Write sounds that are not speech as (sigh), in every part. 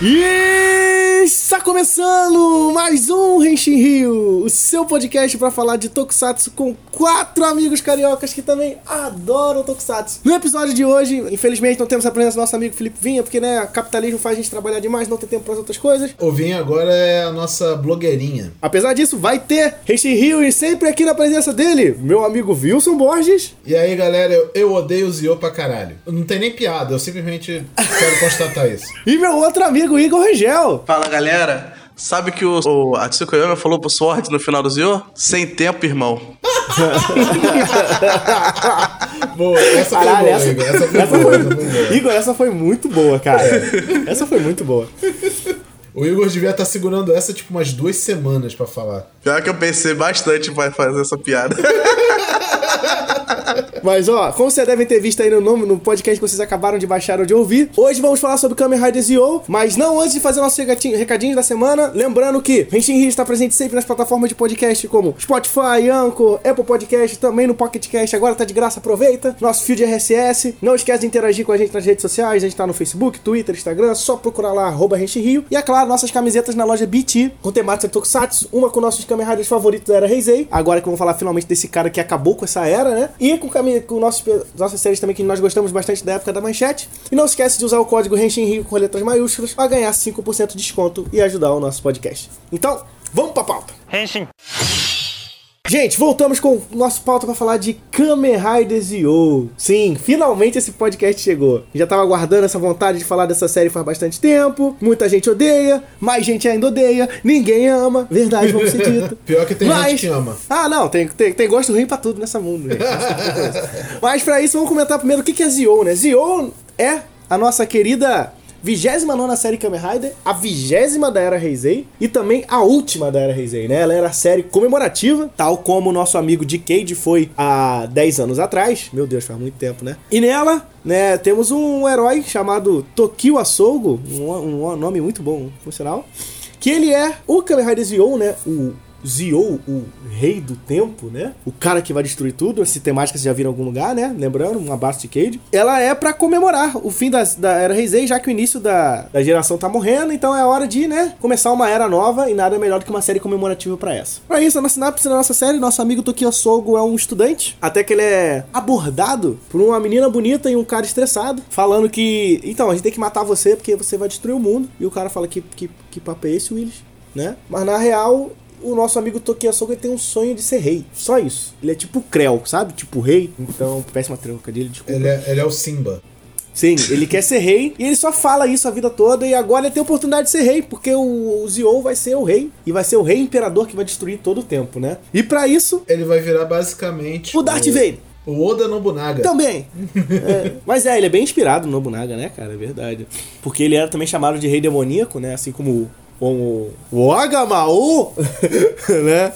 E está começando mais um Henshin Rio, o seu podcast para falar de Tokusatsu com quatro amigos cariocas que também adoram Tokusatsu. No episódio de hoje, infelizmente não temos a presença do nosso amigo Felipe Vinha, porque né, capitalismo faz a gente trabalhar demais, não tem tempo para as outras coisas. O Vinha agora é a nossa blogueirinha. Apesar disso, vai ter Henshin Rio e sempre aqui na presença dele, meu amigo Wilson Borges. E aí galera, eu, eu odeio o Zio pra caralho. Não tem nem piada, eu simplesmente quero constatar isso. (laughs) E meu outro amigo Igor Rangel. Fala galera, sabe que o, o Atsuko falou pro Sword no final do Zio? Sem tempo, irmão. (laughs) boa, essa Caralho, foi boa, essa- Igor. Essa foi- essa foi boa. Igor, essa foi muito boa, cara. Essa foi muito boa. O Igor devia estar segurando essa tipo umas duas semanas pra falar. Pior que eu pensei bastante pra fazer essa piada. (laughs) Mas ó, como vocês devem ter visto aí no nome, no podcast que vocês acabaram de baixar ou de ouvir, hoje vamos falar sobre Kamen Rider Zio, mas não antes de fazer nossos recadinho- recadinhos da semana, lembrando que Henshin Rio está presente sempre nas plataformas de podcast como Spotify, Anchor, Apple Podcast, também no Pocket Cast, agora tá de graça, aproveita. Nosso feed RSS, não esquece de interagir com a gente nas redes sociais, a gente tá no Facebook, Twitter, Instagram, só procurar lá, arroba Henshin Rio. E é claro, nossas camisetas na loja BT, com temática Tokusatsu, uma com nossos Kamen Riders favoritos da era Heisei, agora que vamos falar finalmente desse cara que acabou com essa era, né? E com, com nossos, nossas séries também que nós gostamos bastante da época da manchete. E não esquece de usar o código Henshin Rio com letras maiúsculas para ganhar 5% de desconto e ajudar o nosso podcast. Então, vamos pra pauta. Gente, voltamos com o nosso pauta pra falar de Kamen Rider Zio. Sim, finalmente esse podcast chegou. Já tava aguardando essa vontade de falar dessa série faz bastante tempo. Muita gente odeia, mais gente ainda odeia, ninguém ama. Verdade, vamos ser dito. (laughs) Pior que tem Mas- gente que ama. Ah, não, tem, tem, tem gosto ruim pra tudo nessa mundo. gente. (laughs) Mas pra isso, vamos comentar primeiro o que que é Zio, né? Zio é a nossa querida 29 série Kamen Rider, a vigésima da Era Heisei e também a última da Era Heisei, né? Ela era a série comemorativa, tal como o nosso amigo Decade foi há 10 anos atrás. Meu Deus, faz muito tempo, né? E nela, né, temos um herói chamado Tokio Asogo, um, um nome muito bom, por sinal. Que ele é o Kamen Rider Zio, né? O Zio, o rei do tempo, né? O cara que vai destruir tudo. Essa temática vocês já viram em algum lugar, né? Lembrando, um abraço de Cade. Ela é pra comemorar o fim das- da Era Heisei, já que o início da, da geração tá morrendo. Então é hora de, né? Começar uma era nova e nada melhor do que uma série comemorativa pra essa. Pra isso, na sinopse da nossa série, nosso amigo Tokio Sogo é um estudante. Até que ele é abordado por uma menina bonita e um cara estressado. Falando que, então, a gente tem que matar você porque você vai destruir o mundo. E o cara fala que, que, que papo é esse, Willis? Né? Mas na real, o nosso amigo Tokia Soga tem um sonho de ser rei. Só isso. Ele é tipo Krell, sabe? Tipo rei. Então, péssima trocadilha, desculpa. Ele é, ele é o Simba. Sim, ele quer ser rei e ele só fala isso a vida toda e agora ele tem a oportunidade de ser rei, porque o, o Zio vai ser o rei e vai ser o rei imperador que vai destruir todo o tempo, né? E pra isso, Ele vai virar basicamente. o Darth Vader O Oda Nobunaga. também. É, mas é, ele é bem inspirado no Nobunaga, né, cara? É verdade. Porque ele era também chamado de rei demoníaco, né? Assim como o, o Agamau, (laughs) né?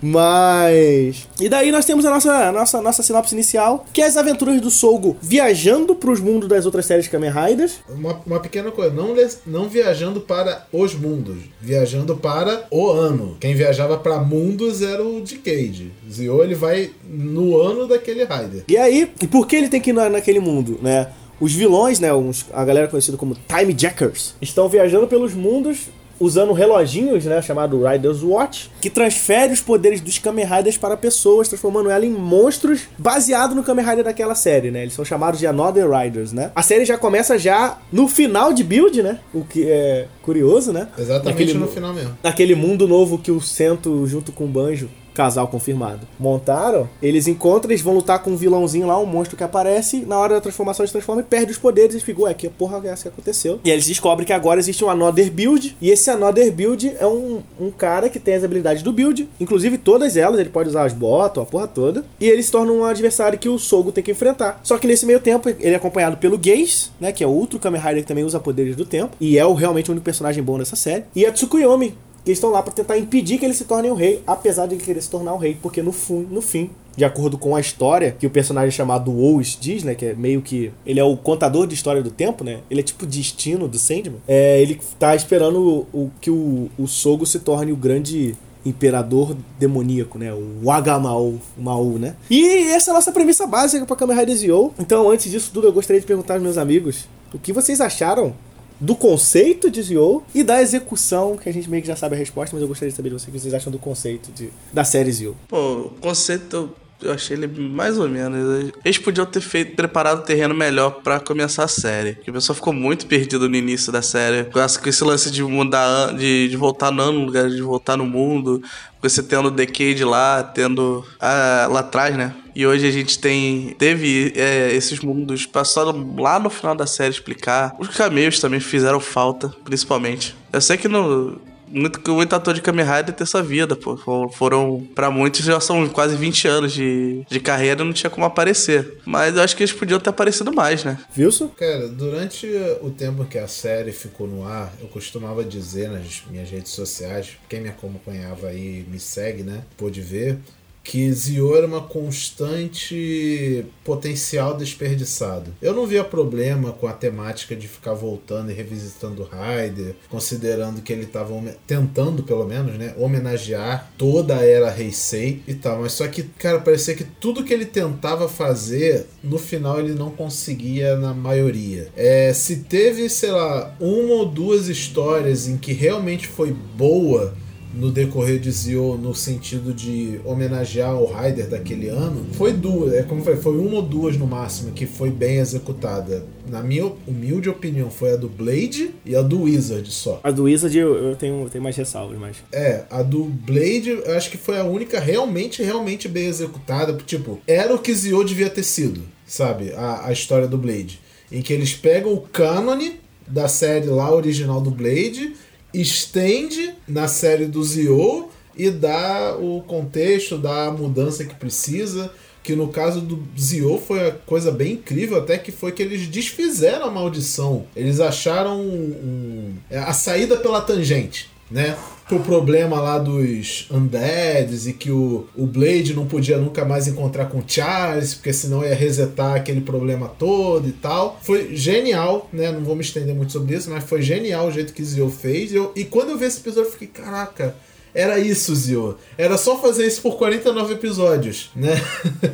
Mas. E daí nós temos a nossa, a nossa, nossa sinopse inicial, que é as aventuras do Sogo viajando pros mundos das outras séries Kamen Riders. Uma, uma pequena coisa, não, não viajando para os mundos, viajando para o ano. Quem viajava para mundos era o Decade. Zio ele vai no ano daquele Rider. E aí, e por que ele tem que ir na, naquele mundo, né? Os vilões, né, uns- a galera conhecida como Time Jackers, estão viajando pelos mundos usando reloginhos, né, chamado Rider's Watch, que transfere os poderes dos Kamen Riders para pessoas, transformando ela em monstros baseado no Kamen Rider daquela série, né? Eles são chamados de Another Riders, né? A série já começa já no final de build, né? O que é curioso, né? Exatamente Naquele no final mesmo. naquele mundo novo que o Sento, junto com o Banjo, casal confirmado, montaram, eles encontram, eles vão lutar com um vilãozinho lá, um monstro que aparece, na hora da transformação eles transformam e perde os poderes e ficam, ué, que porra é essa que aconteceu? E eles descobrem que agora existe um Another Build, e esse Another Build é um, um cara que tem as habilidades do Build, inclusive todas elas, ele pode usar as botas, a porra toda, e ele se torna um adversário que o Sogo tem que enfrentar. Só que nesse meio tempo, ele é acompanhado pelo Gaze, né, que é outro Kamen Rider que também usa poderes do tempo, e é o, realmente o único personagem bom dessa série, e a Tsukuyomi, que estão lá para tentar impedir que ele se torne o rei, apesar de ele querer se tornar o rei, porque no, fu- no fim, de acordo com a história que o personagem chamado Ous diz, né, que é meio que ele é o contador de história do tempo, né? Ele é tipo destino do Sandman. É, ele tá esperando o, o- que o, o Sogo se torne o grande imperador demoníaco, né? O Wagamau, o Mau, né? E essa é a nossa premissa básica para Kamen Rider Zio. Então, antes disso tudo, eu gostaria de perguntar aos meus amigos o que vocês acharam do conceito de Zio e da execução, que a gente meio que já sabe a resposta, mas eu gostaria de saber de vocês o que vocês acham do conceito de, da série Zio. Pô, o conceito eu achei ele mais ou menos. Eles podiam ter feito, preparado o terreno melhor para começar a série. Porque o pessoal ficou muito perdido no início da série. Com esse lance de mudar, de, de voltar no ano, lugar de voltar no mundo. Você tendo o Decade lá, tendo a, lá atrás, né? E hoje a gente tem. Teve é, esses mundos passaram lá no final da série explicar. Os caminhos também fizeram falta, principalmente. Eu sei que no, muito, muito ator de Kamen Rider ter essa vida, pô. Foram, para muitos, já são quase 20 anos de, de carreira e não tinha como aparecer. Mas eu acho que eles podiam ter aparecido mais, né? Wilson? Cara, durante o tempo que a série ficou no ar, eu costumava dizer nas minhas redes sociais, quem me acompanhava aí me segue, né? Pôde ver que Zio era uma constante potencial desperdiçado. Eu não via problema com a temática de ficar voltando e revisitando Raider, considerando que ele estava tentando, pelo menos, né, homenagear toda a era Heisei e tal, mas só que, cara, parecia que tudo que ele tentava fazer, no final ele não conseguia na maioria. É, se teve, sei lá, uma ou duas histórias em que realmente foi boa, no decorrer de Zio no sentido de homenagear o Raider daquele ano, foi duas, é como foi, foi uma ou duas no máximo que foi bem executada. Na minha humilde opinião, foi a do Blade e a do Wizard só. A do Wizard eu, eu tenho, tenho mais ressalvas, mas. É, a do Blade eu acho que foi a única realmente, realmente bem executada. Tipo, era o que Zio devia ter sido, sabe? A, a história do Blade. Em que eles pegam o cânone da série lá original do Blade estende na série do Zio e dá o contexto, dá a mudança que precisa. Que no caso do Zio foi a coisa bem incrível, até que foi que eles desfizeram a maldição. Eles acharam um, um, a saída pela tangente, né? Pro problema lá dos Undeads e que o, o Blade não podia nunca mais encontrar com o Charles, porque senão ia resetar aquele problema todo e tal. Foi genial, né? Não vou me estender muito sobre isso, mas foi genial o jeito que Zio fez. E, eu, e quando eu vi esse episódio, eu fiquei, caraca, era isso, Zio. Era só fazer isso por 49 episódios, né?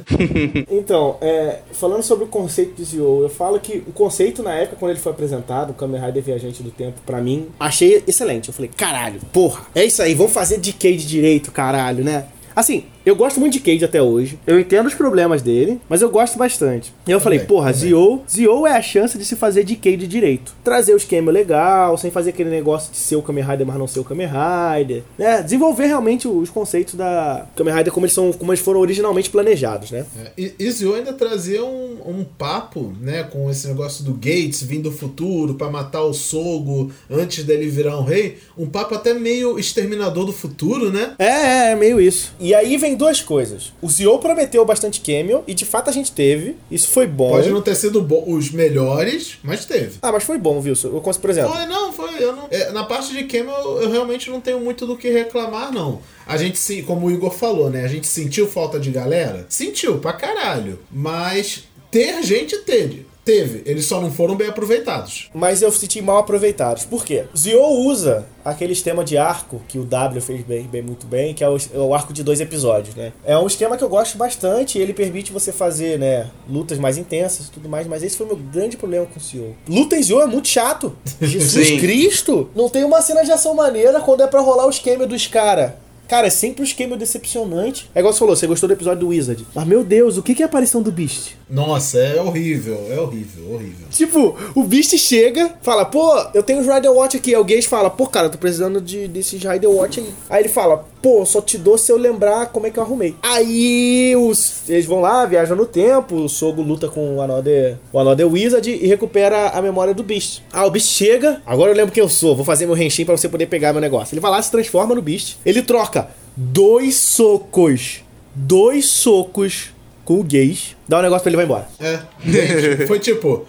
(laughs) então, é, falando sobre o conceito de Zio, eu falo que o conceito na época, quando ele foi apresentado, o Kamen Rider Viajante do Tempo, para mim, achei excelente. Eu falei, caralho, porra, é isso aí, vamos fazer decay de direito, caralho, né? Assim, eu gosto muito de Cage até hoje. Eu entendo os problemas dele, mas eu gosto bastante. E eu falei, porra, Zio, Zio é a chance de se fazer de Cage direito. Trazer o esquema legal, sem fazer aquele negócio de ser o Kamen Rider, mas não ser o Kamen Rider. Né? Desenvolver realmente os conceitos da Kamen Rider como eles, são, como eles foram originalmente planejados, né? É, e, e Zio ainda trazia um, um papo, né, com esse negócio do Gates vindo do futuro para matar o Sogo antes dele virar um rei. Um papo até meio exterminador do futuro, né? É, é, é meio isso. E aí vem duas coisas. O Zio prometeu bastante cameo, e de fato a gente teve. Isso foi bom. Pode não ter sido os melhores, mas teve. Ah, mas foi bom, viu? Eu, por exemplo. Foi, não, foi. Eu não, é, na parte de cameo, eu, eu realmente não tenho muito do que reclamar, não. A gente, se, como o Igor falou, né? A gente sentiu falta de galera? Sentiu, pra caralho. Mas ter gente teve. Teve, eles só não foram bem aproveitados. Mas eu senti mal aproveitados. Por quê? Zio usa aquele esquema de arco que o W fez bem, bem muito bem, que é o, é o, arco de dois episódios, né? É um esquema que eu gosto bastante, ele permite você fazer, né, lutas mais intensas e tudo mais, mas esse foi o meu grande problema com o Zio. Luta em Zio é muito chato. (laughs) Jesus. Cristo! Não tem uma cena de ação maneira quando é para rolar o esquema dos caras Cara, é sempre um esquema decepcionante. É igual você falou, você gostou do episódio do Wizard. Mas, meu Deus, o que é a aparição do Beast? Nossa, é horrível, é horrível, horrível. Tipo, o Beast chega, fala, pô, eu tenho os Rider Watch aqui. Aí o Gage fala, pô, cara, eu tô precisando de, desses Rider Watch aí. Aí ele fala, pô, só te dou se eu lembrar como é que eu arrumei. Aí os, eles vão lá, viajam no tempo, o Sogo luta com o Another, o Another Wizard e recupera a memória do Beast. Ah, o Beast chega, agora eu lembro quem eu sou, vou fazer meu Henshin pra você poder pegar meu negócio. Ele vai lá, se transforma no Beast, ele troca dois socos, dois socos com o gays, dá um negócio pra ele vai embora. É, gente, foi tipo,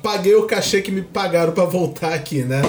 paguei o cachê que me pagaram para voltar aqui, né?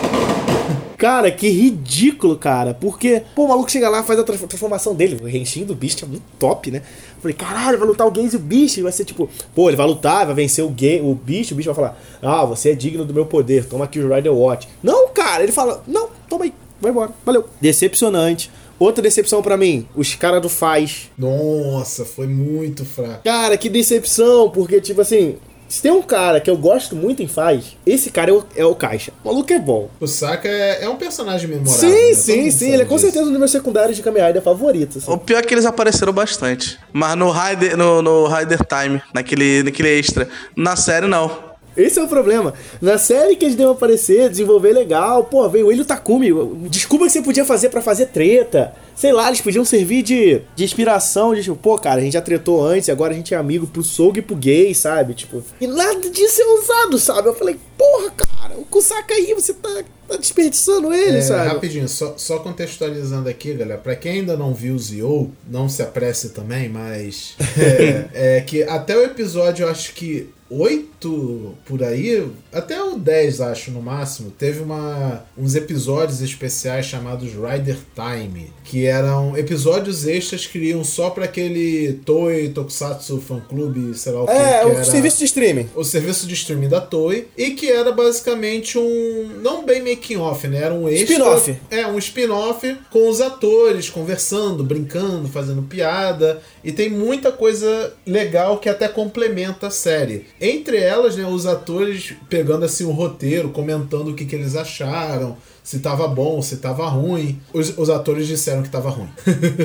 (laughs) Cara, que ridículo, cara. Porque, pô, o maluco chega lá faz a transformação dele. O renchinho do Beast é muito top, né? Falei, caralho, vai lutar o Gaze e o Beast. Vai ser tipo, pô, ele vai lutar, vai vencer o, gay, o Beast. O Beast vai falar, ah, você é digno do meu poder, toma aqui o Rider Watch. Não, cara, ele fala, não, toma aí, vai embora, valeu. Decepcionante. Outra decepção para mim, os caras do Faz. Nossa, foi muito fraco. Cara, que decepção, porque, tipo assim, Se tem um cara que eu gosto muito em faz, esse cara é o, é o Caixa. O maluco é bom. O Saka é, é um personagem memorável. Sim, né? Sim, sim. Ele é com disso. certeza um dos meus secundários de Kamen Rider favorito. assim. O pior é que eles apareceram bastante. Mas no Rider, no, no Rider Time, naquele, naquele extra. Na série, não. Esse é o problema. Na série que eles deram aparecer, desenvolver legal, pô, veio o Ilho Takumi. Desculpa que você podia fazer pra fazer treta. Sei lá, eles podiam servir de, de inspiração, de tipo, pô, cara, a gente já tretou antes, agora a gente é amigo pro Soul e pro gay, sabe? Tipo, e nada disso é usado, sabe? Eu falei, porra, cara, o Kusaka aí, você tá, tá desperdiçando ele, É, sabe? rapidinho, só, só contextualizando aqui, galera. Pra quem ainda não viu o Zio, não se apresse também, mas. (laughs) É, é que até o episódio, eu acho que 8 por aí, até o 10, acho, no máximo, teve uma, uns episódios especiais chamados Rider Time, que eram episódios extras que iam só pra aquele Toei Tokusatsu Fan Club, sei lá o que. É, que o era serviço de streaming. o serviço de streaming da Toei e que era basicamente um não bem making off, né? Era um extra, Spin-off. É, um spin-off com os atores conversando, brincando, fazendo piada e tem muita coisa legal que até complementa a série. Entre elas, né, os atores pegando assim o roteiro, comentando o que, que eles acharam, se tava bom, se tava ruim. Os, os atores disseram que tava ruim.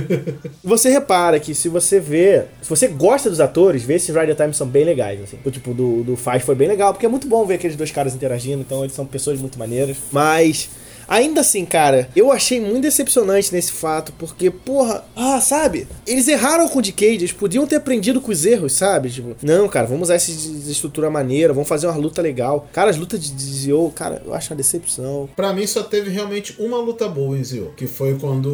(laughs) Você repara que se você vê, se você gosta dos atores, vê esses Rider Times são bem legais, assim. O tipo do, do Faz foi bem legal, porque é muito bom ver aqueles dois caras interagindo, então eles são pessoas muito maneiras. Mas, ainda assim, cara, eu achei muito decepcionante nesse fato, porque, porra, ah, sabe? Eles erraram com o Decade, eles podiam ter aprendido com os erros, sabe? Tipo, não, cara, vamos usar essa estrutura maneira, vamos fazer uma luta legal. Cara, as lutas de Zio, cara, eu acho uma decepção. Pra mim só teve realmente uma luta boa em Zio, que foi quando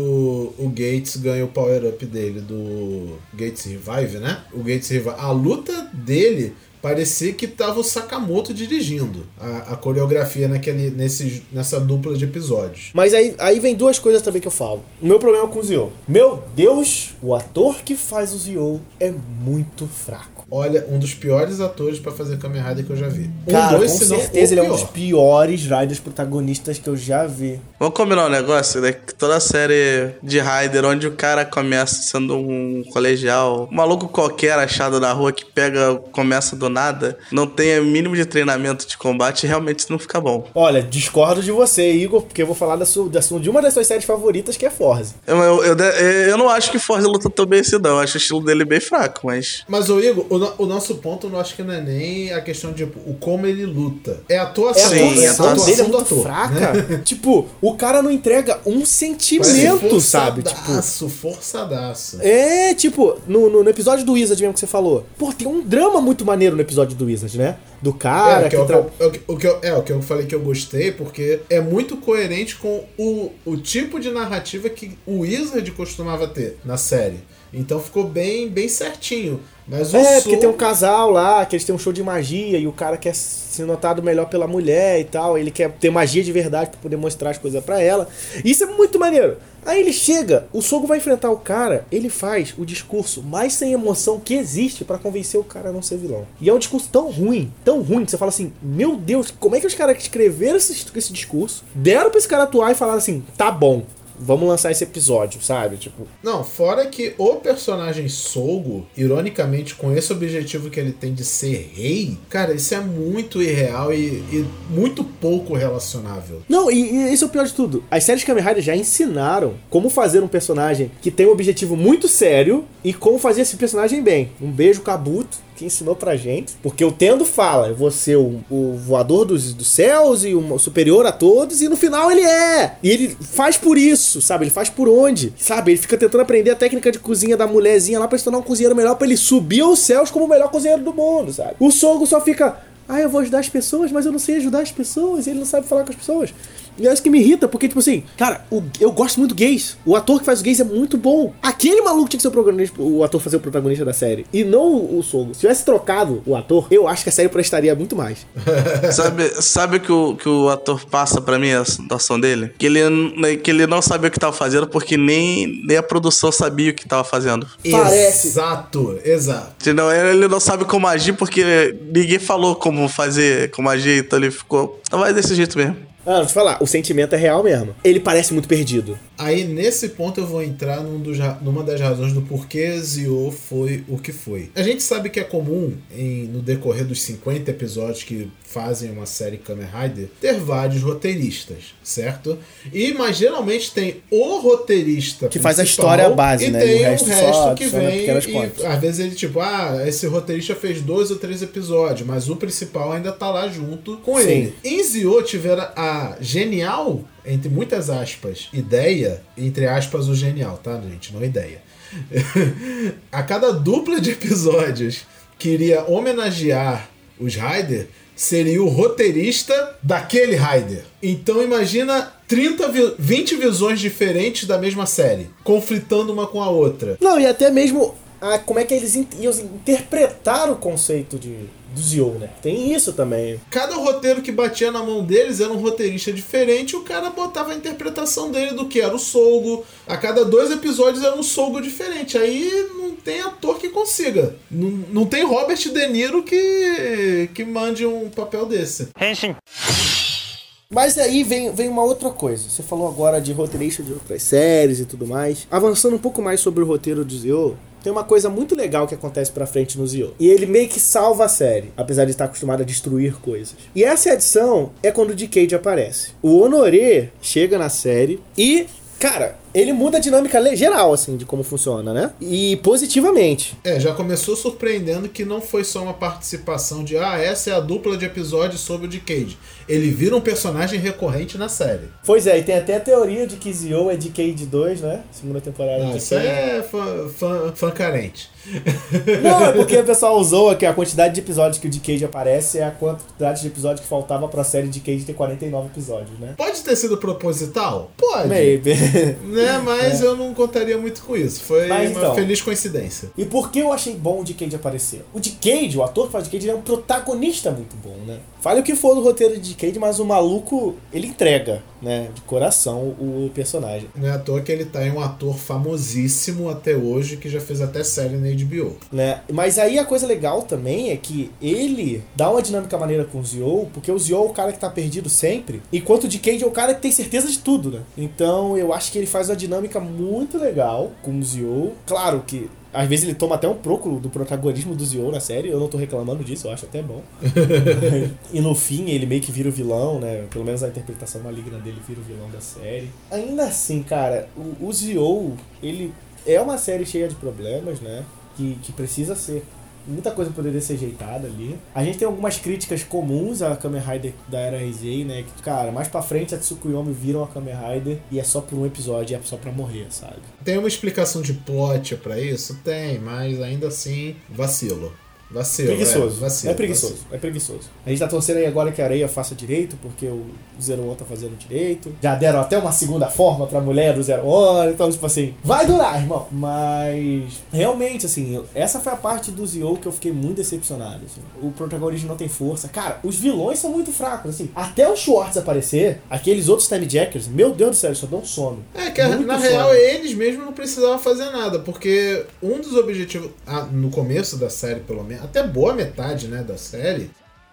o Gates ganha o power-up dele do Gates Revive, né? O Gates Revive. A luta dele parecia que tava o Sakamoto dirigindo a, a coreografia naquele, nesse, nessa dupla de episódios. Mas aí, aí vem duas coisas também que eu falo. O meu problema com o Zio. Meu Deus, o ator que faz o Zio é muito fraco. Olha, um dos piores atores pra fazer Kamen Rider que eu já vi. Um, Cara, dois, com certeza ele é um dos piores Riders protagonistas que eu já vi. Vamos combinar um negócio, né? Que toda série de Rider, onde o cara começa sendo um colegial, um maluco qualquer achado na rua que pega, começa do nada, não tem o mínimo de treinamento de combate, realmente não fica bom. Olha, discordo de você, Igor, porque eu vou falar da sua, da sua- de uma das suas séries favoritas, que é Forze. Eu, eu, eu, eu não acho que Forza luta tão bem assim, não. Eu acho o estilo dele bem fraco, mas. Mas, ô Igor, o, no- o nosso ponto eu acho que não é nem a questão de tipo, o como ele luta. É a É, atuação, Sim, é a atuação atuação dele é muito ator. fraca. (laughs) tipo, o cara não entrega um sentimento, sabe? Tipo, Forçadaço, forçadaço. É, tipo, no, no, no episódio do Wizard mesmo que você falou. Pô, tem um drama muito maneiro no episódio do Wizard, né? Do cara É, que, é, tra- eu- é o que- o que eu, é o que eu falei que eu gostei, porque é muito coerente com o, o tipo de narrativa que o Wizard costumava ter na série. Então ficou bem, bem certinho. Mas o É, porque tem um casal lá, que eles têm um show de magia e o cara quer ser notado melhor pela mulher e tal. Ele quer ter magia de verdade pra poder mostrar as coisas pra ela. Isso é muito maneiro. Aí ele chega, o Sogo vai enfrentar o cara, ele faz o discurso mais sem emoção que existe pra convencer o cara a não ser vilão. E é um discurso tão ruim, tão ruim, que você fala assim: Meu Deus, como é que os caras escreveram esse, esse discurso, deram pra esse cara atuar e falaram assim: Tá bom, vamos lançar esse episódio, sabe? Tipo, Não, fora que o personagem Sogo, ironicamente, com esse objetivo que ele tem de ser rei, cara, isso é muito irreal e, e muito pouco relacionável. Não, e, e esse é o pior de tudo. As séries Kamen Rider já ensinaram como fazer um personagem que tem um objetivo muito sério e como fazer esse personagem bem. Um beijo, Kabuto, que ensinou pra gente. Porque o Tendo fala, ser o, o voador dos, dos céus e o superior a todos, e no final ele é. E ele faz por isso, sabe? Ele faz por onde, sabe? Ele fica tentando aprender a técnica de cozinha da mulherzinha lá pra se tornar um cozinheiro melhor, pra ele subir aos céus como o melhor cozinheiro do mundo, sabe? O Sogo só fica... Ah, eu vou ajudar as pessoas, mas eu não sei ajudar as pessoas, ele não sabe falar com as pessoas. E é isso que me irrita, porque, tipo assim, cara, o- eu gosto muito do gays. O ator que faz o gays é muito bom. Aquele maluco tinha que ser o, protagonista, o ator fazer o protagonista da série. E não o, o Sogo. Se tivesse trocado o ator, eu acho que a série prestaria muito mais. (laughs) sabe sabe o que o, que o ator passa pra mim, a situação dele? Que ele, que ele não sabia o que tava fazendo porque nem, nem a produção sabia o que tava fazendo. Parece. Exato, exato. Entendeu? Ele não sabe como agir porque ninguém falou como fazer, como agir, então ele ficou. Então vai desse jeito mesmo. Ah, eu te falar, o sentimento é real mesmo. Ele parece muito perdido. Aí nesse ponto eu vou entrar num dos numa das razões do porquê Zio foi o que foi. A gente sabe que é comum em, no decorrer dos 50 episódios que fazem uma série Kamen Rider ter vários roteiristas, certo? E mas geralmente tem o roteirista Que faz a história base, e né? tem E o o resto resto, só que vem e às vezes ele tipo, ah, esse roteirista fez dois ou três episódios, mas o principal ainda tá lá junto com Sim. ele. Em Zio tiveram a genial, entre muitas aspas, ideia, entre aspas o genial, tá, gente? Não ideia. (laughs) a cada dupla de episódios que iria homenagear os Raider seria o roteirista daquele Raider. Então imagina 30, vi- 20 visões diferentes da mesma série, conflitando uma com a outra. Não, e até mesmo a, como é que eles in- iam interpretar o conceito de, do Zio, né? Tem isso também. Cada roteiro que batia na mão deles era um roteirista diferente, e o cara botava a interpretação dele do que era o Solgo. A cada dois episódios era um Solgo diferente. Aí não tem ator que consiga. Não, não tem Robert De Niro que, que mande um papel desse. Mas aí vem, vem uma outra coisa. Você falou agora de roteirista de outras séries e tudo mais. Avançando um pouco mais sobre o roteiro do Zio, tem uma coisa muito legal que acontece pra frente no Zio. E ele meio que salva a série, apesar de estar acostumado a destruir coisas. E essa edição é quando o Decade aparece. O Honoré chega na série e, cara, ele muda a dinâmica geral, assim, de como funciona, né? E positivamente. É, já começou surpreendendo que não foi só uma participação de ah, essa é a dupla de episódios sobre o Decade. Ele vira um personagem recorrente na série. Pois é, e tem até a teoria de que Zio é Decade 2, né? Segunda temporada de isso Decade. é fã, fã, fã carente. Não, é porque (laughs) o pessoal usou que a quantidade de episódios que o Decade aparece é a quantidade de episódios que faltava pra série Decade ter 49 episódios, né? Pode ter sido proposital? Pode. Maybe. Né, mas eu não contaria muito com isso. Foi Mas uma então. feliz coincidência. E por que eu achei bom o Decade aparecer? O Decade, o ator que faz o Decade, ele é um protagonista muito bom, né? Fale o que for do roteiro de Decade, mas o maluco, ele entrega, né? De coração o personagem. Não é à toa que ele tá em um ator famosíssimo até hoje, que já fez até série na HBO. né? Mas aí a coisa legal também é que ele dá uma dinâmica maneira com o Zio, porque o Zio é o cara que tá perdido sempre, enquanto o Decade é o cara que tem certeza de tudo, né? Então eu acho que ele faz uma dinâmica muito legal com o Zio. Claro que às vezes ele toma até um pouco do protagonismo do Zio na série, eu não tô reclamando disso, eu acho até bom. (laughs) e no fim ele meio que vira o vilão, né? Pelo menos a interpretação maligna dele vira o vilão da série. Ainda assim, cara, o, o Zio, ele é uma série cheia de problemas, né? Que, que precisa ser. Muita coisa poderia ser ajeitada ali. A gente tem algumas críticas comuns à Kamen Rider da era Heisei, né? Que, cara, mais pra frente a Tsukuyomi viram a Kamen Rider e é só por um episódio, é só pra morrer, sabe? Tem uma explicação de plot pra isso? Tem, mas ainda assim, vacilo. Vacilo. Preguiçoso. É, vacilo, é preguiçoso. É preguiçoso. A gente tá torcendo aí agora que a areia faça direito, porque o Zero One tá fazendo direito. Já deram até uma segunda forma pra mulher do Zero One. Então, tipo assim, vai durar, irmão. Mas, realmente, assim, essa foi a parte do Zio que eu fiquei muito decepcionado. assim. O protagonismo não tem força. Cara, os vilões são muito fracos, assim. Até o Schwartz aparecer, aqueles outros Time Jackers, meu Deus do céu, eles só dão sono. É que Muito na sono. real eles mesmos não precisavam fazer nada, porque um dos objetivos, ah, no começo da série pelo menos, até boa metade né, da série,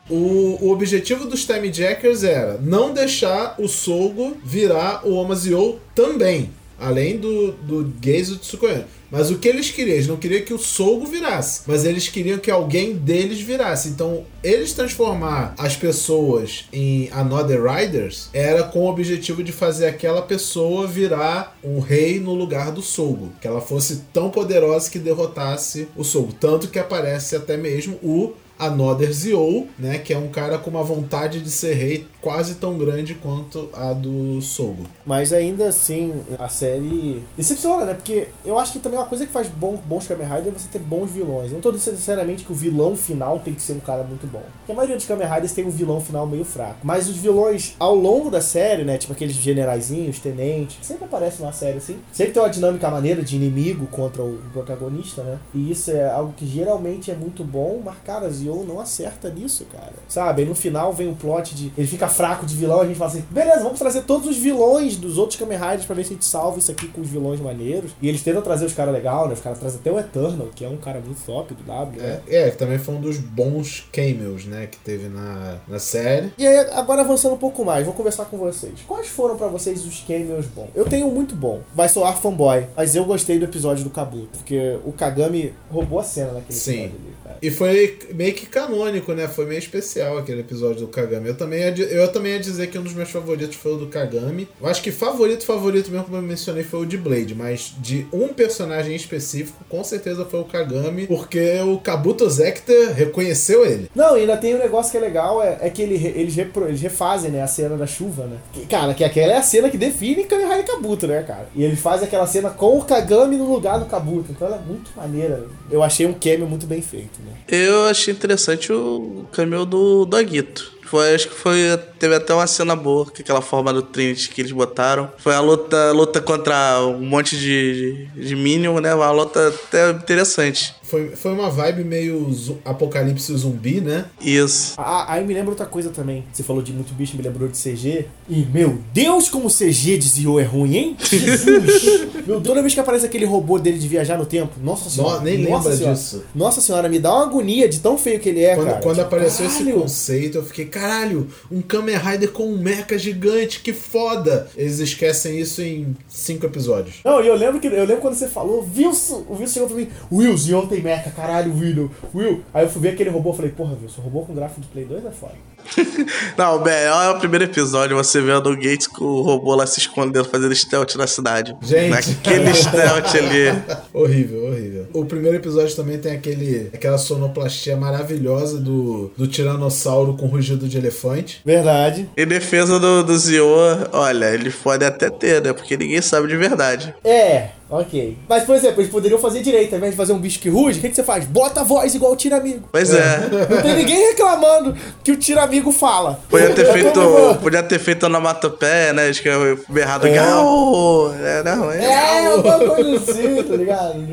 o, o objetivo dos Time Jackers era não deixar o Sogo virar o Omazio também, além do, do Geizo Tsukuyomi. Mas o que eles queriam? Eles não queriam que o Sogo virasse, mas eles queriam que alguém deles virasse. Então, eles transformar as pessoas em Another Riders era com o objetivo de fazer aquela pessoa virar um rei no lugar do Sogo. Que ela fosse tão poderosa que derrotasse o Sogo. Tanto que aparece até mesmo o Another Zio, né? Que é um cara com uma vontade de ser rei quase tão grande quanto a do Sogo. Mas ainda assim, a série decepciona, né? Porque eu acho que também uma coisa que faz bom, bons Kamen Rider é você ter bons vilões. Eu não tô dizendo necessariamente que o vilão final tem que ser um cara muito bom. Porque a maioria dos Kamen Riders tem um vilão final meio fraco. Mas os vilões ao longo da série, né? Tipo aqueles generaizinhos, tenentes, sempre aparecem na série assim. Sempre tem uma dinâmica maneira de inimigo contra o protagonista, né? E isso é algo que geralmente é muito bom. Mas, cara, Zio não acerta nisso, cara. Sabe? Aí no final vem o plot de. Ele fica fraco de vilão, a gente fala assim: beleza, vamos trazer todos os vilões dos outros Kamen Riders pra ver se a gente salva isso aqui com os vilões maneiros. E eles tentam trazer os caras legais, né? Os caras trazem até o Eternal, que é um cara muito top do W. Né? É, é, que também foi um dos bons cameos, né, que teve na, na série. E aí, agora avançando um pouco mais, vou conversar com vocês. Quais foram pra vocês os cameos bons? Eu tenho um muito bom. Vai soar fanboy, mas eu gostei do episódio do Kabuto, porque o Kagami roubou a cena naquele Sim. episódio ali. E foi meio que canônico, né? Foi meio especial aquele episódio do Kagami. Eu também, ia, eu também ia dizer que um dos meus favoritos foi o do Kagami. Eu acho que favorito, favorito mesmo, como eu mencionei, foi o de Blade. Mas de um personagem específico, com certeza foi o Kagami, porque o Kabuto Zector reconheceu ele. Não, e ainda tem um negócio que é legal, é, é que ele, eles, repro- eles refazem, né, a cena da chuva, né? Que, cara, que aquela é a cena que define Kamen Rider Kabuto, né, cara? E eles fazem aquela cena com o Kagami no lugar do Kabuto, então ela é muito maneira. Eu achei um cameo muito bem feito, né? Eu achei interessante o cameo do, Aguito. Foi, acho que foi. Teve até uma cena boa, com aquela forma do Trinity que eles botaram. Foi a luta, luta contra um monte de, de, de Minion, né? Uma luta até interessante. Foi, foi uma vibe meio apocalipse zumbi, né? Isso. Ah, aí me lembra outra coisa também. Você falou de muito bicho, me lembrou de CG. E, meu Deus, como o CG de Zio é ruim, hein? (laughs) Jesus! meu, toda vez que aparece aquele robô dele de viajar no tempo, nossa senhora. nem nossa lembra senhora. disso. Nossa senhora, me dá uma agonia de tão feio que ele é, Quando, cara. quando Tipo, apareceu esse caralho. conceito, eu fiquei, caralho, um Kamen Rider com um mecha gigante, que foda! Eles esquecem isso em cinco episódios. Não, e eu lembro que eu lembro quando você falou, Wilson, o Wilson chegou pra mim, Will, Zion mecha, caralho, Will, Will. Aí eu fui ver aquele robô e falei, porra, Wilson, robô com gráfico de Play 2 é foda. (laughs) Não, melhor é o primeiro episódio, você vendo o Gates com o robô lá se escondendo, fazendo stealth na cidade. Gente. Naquele stealth ali. (laughs) horrível, horrível. O primeiro episódio também tem aquele, aquela sonoplastia maravilhosa do, do tiranossauro com rugido de elefante. Verdade. Em defesa do, do Zio, olha, ele pode até ter, né? Porque ninguém sabe de verdade. É, ok. Mas, por exemplo, eles poderiam fazer direito, ao invés de fazer um bicho que ruge, o que, que você faz? Bota a voz igual o Tira-Amigo. Pois é. Não tem ninguém reclamando que o Tira-Amigo fala. Podia ter Eu (laughs) feito. tô- Podia ter feito onomatopeia, né? Acho que é berrado. É. Gal! É, não, é. É, alguma coisa assim, tá ligado?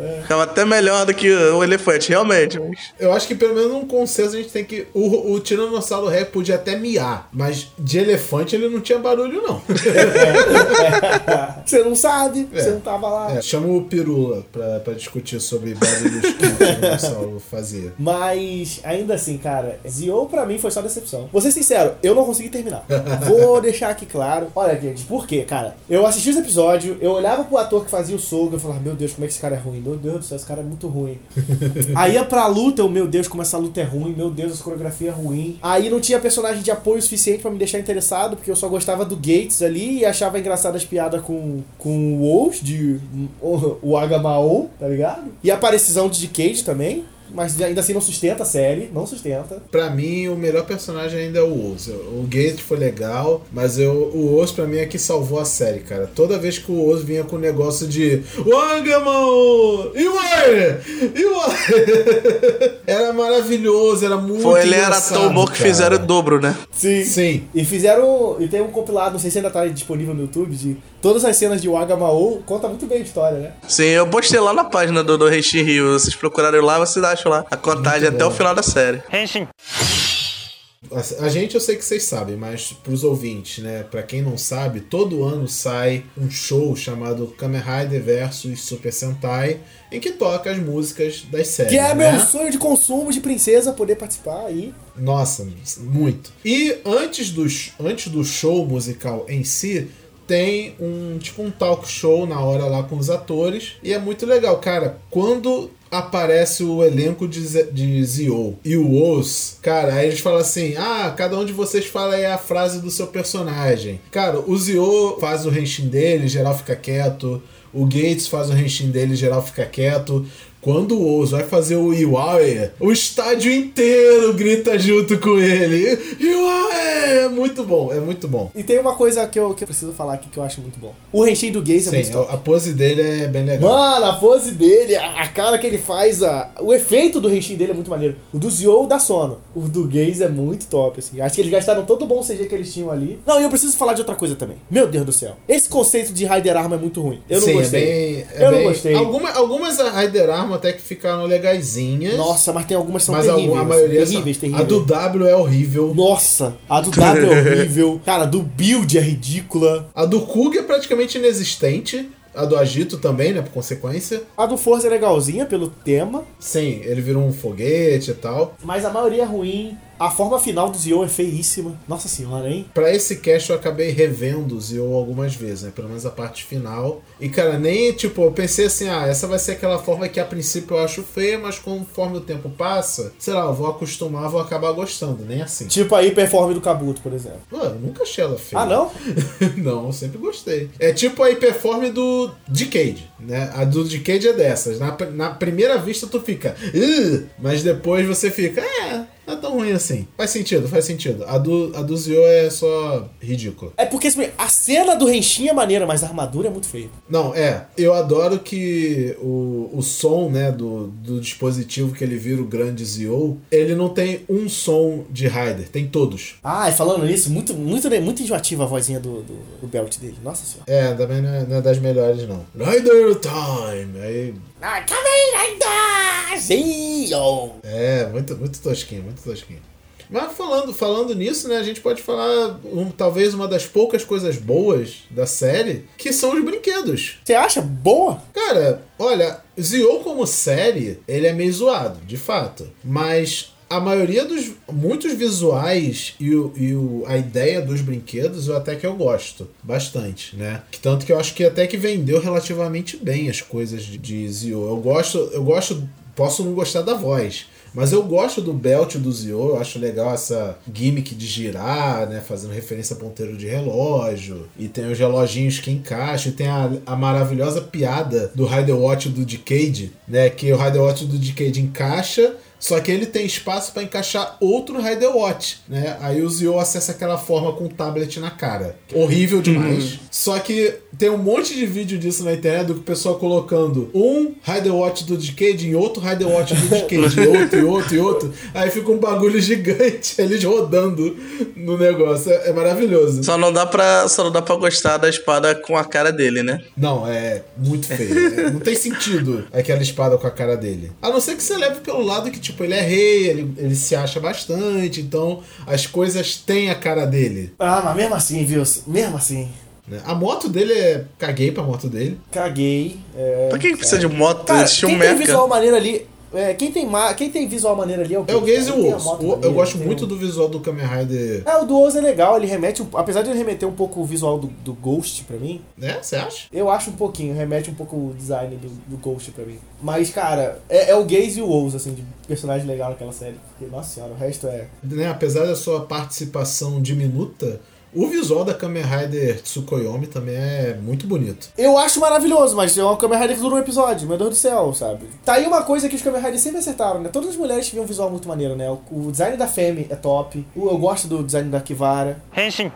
É. Ficava até melhor do que o elefante, realmente. Mas... Eu acho que pelo menos num consenso a gente tem que. O, o Tiranossauro Rex podia até miar, mas de elefante ele não tinha barulho, não. (laughs) Você não sabe, É. você não tava lá. É, chama o Pirula pra, pra discutir sobre barulhos (laughs) que o Tiranossauro fazia. Mas, ainda assim, cara, Zio pra mim foi só decepção. Vou ser sincero, eu não consegui terminar. Vou (laughs) deixar aqui claro. Olha, gente, por quê, cara? Eu assisti os episódios, eu olhava pro ator que fazia o Soga, eu falava, meu Deus, como é que esse cara é ruim? Meu Deus do céu, esse cara é muito ruim. (laughs) Aí ia pra luta, eu, meu Deus, como essa luta é ruim, meu Deus, essa coreografia é ruim. Aí não tinha personagem de apoio suficiente pra me deixar interessado, porque eu só gostava do Gates ali e achava engraçadas piadas com, com o Wolves, de o, o Agamao, tá ligado? E a aparição de Cage também. Mas ainda assim não sustenta a série, não sustenta. Pra mim, o melhor personagem ainda é o Oz. O Gate foi legal, mas eu, o Oz pra mim é que salvou a série, cara. Toda vez que o Oz vinha com o negócio de Wangamon! Iwai! Iwai! Era maravilhoso, era muito Foi, ele era tão bom que cara. fizeram o dobro, né? Sim. Sim. E fizeram. E tem um compilado, não sei se ainda tá disponível no YouTube, de todas as cenas de Wagamao. Conta muito bem a história, né? Sim, eu postei lá na página do, do Renshin Rio. Vocês procurarem lá, vocês acham lá a contagem Muito até bom. o final da série. A a gente eu sei que vocês sabem, mas pros ouvintes, né? Pra quem não sabe, todo ano sai um show chamado Kamen Rider vs Super Sentai, em que toca as músicas das séries. Que é né? meu sonho de consumo de princesa poder participar aí. Nossa, muito. E antes do, antes do show musical em si, tem um tipo um talk show na hora lá com os atores. E é muito legal, cara. Quando aparece o elenco de, de Zio e o Oz, cara, aí eles falam assim: ah, cada um de vocês fala aí a frase do seu personagem. Cara, o Zio faz o Henshin dele, geral fica quieto. O Gates faz o Henshin dele, geral fica quieto. Quando o Oz vai fazer o Iwae, o estádio inteiro grita junto com ele. Iwae! É muito bom, é muito bom. E tem uma coisa que eu, que eu preciso falar aqui que eu acho muito bom. O Renshin do Gaze é muito Sim, top. a, a pose dele é bem legal. Mano, a pose dele, a, a cara que ele faz, a, o efeito do Renshin dele é muito maneiro. O do Zio dá sono. O do Gaze é muito top, assim. Acho que eles gastaram todo o bom CG que eles tinham ali. Não, e eu preciso falar de outra coisa também. Meu Deus do céu. Esse conceito de Raider Arma é muito ruim. Eu não Sim, gostei. É bem, é eu bem- não gostei. Alguma, algumas Raider Arma até que ficaram legaisinhas. Nossa, mas tem algumas que são mas terríveis. a, a maioria terríveis, são- terríveis. A do W é horrível. Nossa, a do W é (laughs) horrível. Cara, a do Build é ridícula. A do Kug é praticamente inexistente. A do Agito também, né? Por consequência. A do Forza é legalzinha pelo tema, Sim, ele virou um foguete e tal. mas a maioria é ruim. A forma final do Zio é feíssima. Nossa senhora, hein? Pra esse cast eu acabei revendo o Zio algumas vezes, né? Pelo menos a parte final. E, cara, nem, tipo, eu pensei assim, ah, essa vai ser aquela forma que a princípio eu acho feia, mas conforme o tempo passa, sei lá, eu vou acostumar, vou acabar gostando, nem assim. Tipo a hiperform do Kabuto, por exemplo. Pô, eu nunca achei ela feia. Ah, não? (laughs) não, eu sempre gostei. É tipo a hiperform do Decade, né? A do Decade é dessas. Na, na primeira vista tu fica, mas depois você fica, é, não é tão ruim assim. Faz sentido, faz sentido. A do, a do Zio é só ridícula. É porque assim, a cena do Renshin é maneira, mas a armadura é muito feia. Não, é. Eu adoro que o, o som, né, do, do dispositivo que ele vira o grande Zio, ele não tem um som de Raider, tem todos. Ah, e falando nisso, muito, muito, muito enjoativa a vozinha do, do, do belt dele. Nossa senhora. É, também não é, não é das melhores, não. Rider Time! Aí Zio! É, muito, muito tosquinho, muito tosquinho. Mas falando, falando nisso, né, a gente pode falar um, talvez uma das poucas coisas boas da série, que são os brinquedos. Você acha boa? Cara, olha, Zio como série, ele é meio zoado, de fato. Mas a maioria dos. Muitos visuais e, o, e o, a ideia dos brinquedos eu até que eu gosto bastante, né? Tanto que eu acho que até que vendeu relativamente bem as coisas de, de Zio. Eu gosto. Eu gosto. Posso não gostar da voz. Mas eu gosto do belt do Zio, eu acho legal essa gimmick de girar, né? Fazendo referência a ponteiro de relógio. E tem os reloginhos que encaixam. E tem a, a maravilhosa piada do Rider Watch do Decade, né? Que o Rider Watch do Decade encaixa. Só que ele tem espaço para encaixar outro Rider Watch, né? Aí o Zio acessa aquela forma com o tablet na cara. Horrível demais. Só que tem um monte de vídeo disso na internet do pessoal colocando um Rider Watch do Decade em outro Rider Watch do Decade, (laughs) outro, e outro, e outro. Aí fica um bagulho (laughs) gigante, eles rodando no negócio. É, é maravilhoso. Só não dá pra, só não dá pra gostar da espada com a cara dele, né? Não, é muito feio. É, não tem (laughs) sentido aquela espada com a cara dele. A não ser que você leve pelo lado que, tipo, ele é rei, ele, ele se acha bastante, então as coisas têm a cara dele. Ah, mas mesmo assim, viu? Mesmo assim. né? A moto dele é. Caguei pra moto dele. Caguei. É... Pra que, que precisa de moto? Cara, Existe um quem tem mecha. visual maneiro ali... É, quem, tem ma... quem tem visual maneiro ali é o É o Gaze, Gaze e o Quem tem a Wolves. moto O- Eu gosto muito um- do visual do Kamen Rider. É, o do Oz é legal, ele remete, apesar de ele remeter um pouco o visual do, do Ghost pra mim, Né? Você acha? eu acho um pouquinho, remete um pouco o design do, do Ghost pra mim. Mas, cara, é, é o Gaze e o Oz, assim, de personagem legal naquela série. Porque, nossa senhora, o resto é... Né? Apesar da sua participação diminuta, o visual da Kamen Rider Tsukuyomi também é muito bonito. Eu acho maravilhoso, mas é uma Kamen Rider que dura um episódio, meu Deus do céu, sabe? Tá aí uma coisa que os Kamen Riders sempre acertaram, né? Todas as mulheres tiveram um visual muito maneiro, né? O, design da Femi é top, eu gosto do design da Kivara. Henshin.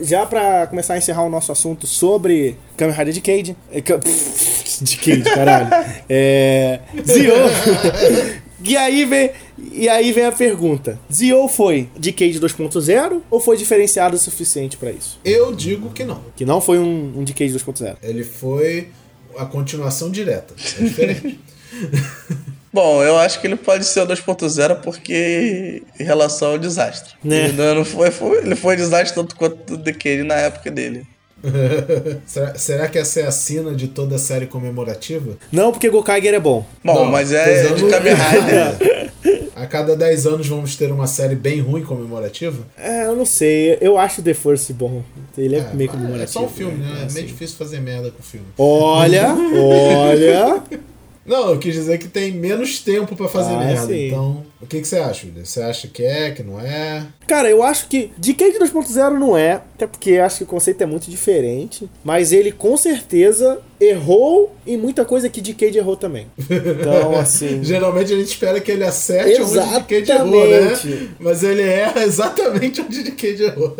Já pra começar a encerrar o nosso assunto sobre Kamen Rider Decade. É, Ka- (laughs) Decade, caralho. É. Zio. (laughs) e aí vem. E aí vem a pergunta: Zio foi Decade 2.0 ou foi diferenciado o suficiente pra isso? Eu digo que não. Que não foi um, um Decade 2.0. Ele foi a continuação direta. É diferente. (laughs) Bom, eu acho que ele pode ser o 2.0 porque em relação ao desastre. Né? Ele, não- não foi, foi- ele foi desastre tanto quanto o Decade na época dele. (laughs) será, será que essa é a sina de toda a série comemorativa? Não, porque Gokaiger é bom. Bom, Não, mas é de Kamen Rider. (laughs) A cada 10 anos vamos ter uma série bem ruim comemorativa? É, eu não sei. Eu acho The Force bom. Ele é, meio é comemorativo. só um filme, né? É, assim. meio difícil fazer merda com filme. Olha, (laughs) olha. Não, eu quis dizer que tem menos tempo pra fazer Ah, merda. sim. Então, o que, que você acha, William? Você acha que é, que não é? Cara, eu acho que Decade 2.0 não é, até porque acho que o conceito é muito diferente, mas ele com certeza errou em muita coisa que Decade errou também. Então, (laughs) assim. Geralmente a gente espera que ele acerte onde o Decade errou, Exatamente. né? Mas ele erra exatamente onde Decade errou.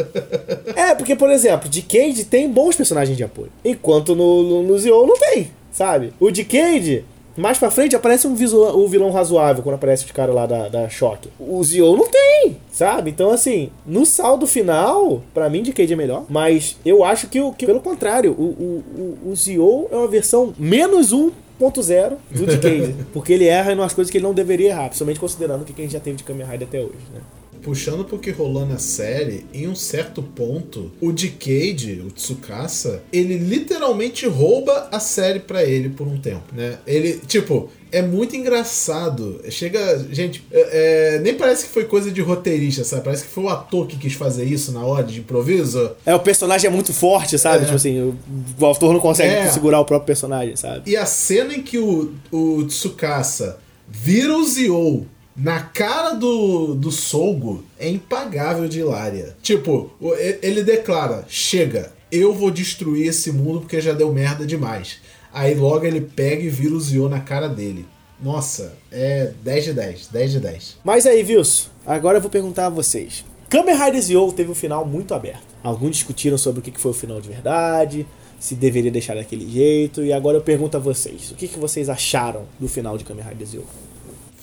É, porque, por exemplo, Decade tem bons personagens de apoio, enquanto no, no, no Zio não tem, sabe? O Decade. Mais pra frente aparece um, visual, um vilão razoável quando aparece os caras lá da, da Shock. O Zio não tem, sabe? Então, assim, no saldo final, pra mim, Decade é melhor. Mas eu acho que, o- que pelo contrário, o, o, o, o Zio é uma versão menos um 1.0 do Decade. (laughs) porque ele erra em umas coisas que ele não deveria errar, principalmente considerando o que a gente já teve de Kamen Rider até hoje, né? Puxando pro que rolou na série, em um certo ponto, o Decade, o Tsukasa, ele literalmente rouba a série pra ele por um tempo, né? Ele, tipo, é muito engraçado. Chega. Gente, é, é, nem parece que foi coisa de roteirista, sabe? Parece que foi o ator que quis fazer isso na hora de improviso. É, o personagem é muito forte, sabe? É. Tipo assim, o, o autor não consegue É. segurar o próprio personagem, sabe? E a cena em que o, o Tsukasa vira o Zio na cara do, do Solgo é impagável de hilária. Tipo, ele declara: chega, eu vou destruir esse mundo porque já deu merda demais. Aí logo ele pega e vira o Zio na cara dele. Nossa, é 10 de 10, 10 de 10. Mas aí, Wilson, agora eu vou perguntar a vocês. Kamen Rider Zio teve um final muito aberto. Alguns discutiram sobre o que foi o final de verdade, se deveria deixar daquele jeito, e agora eu pergunto a vocês, o que, que vocês acharam do final de Kamen Rider Zio?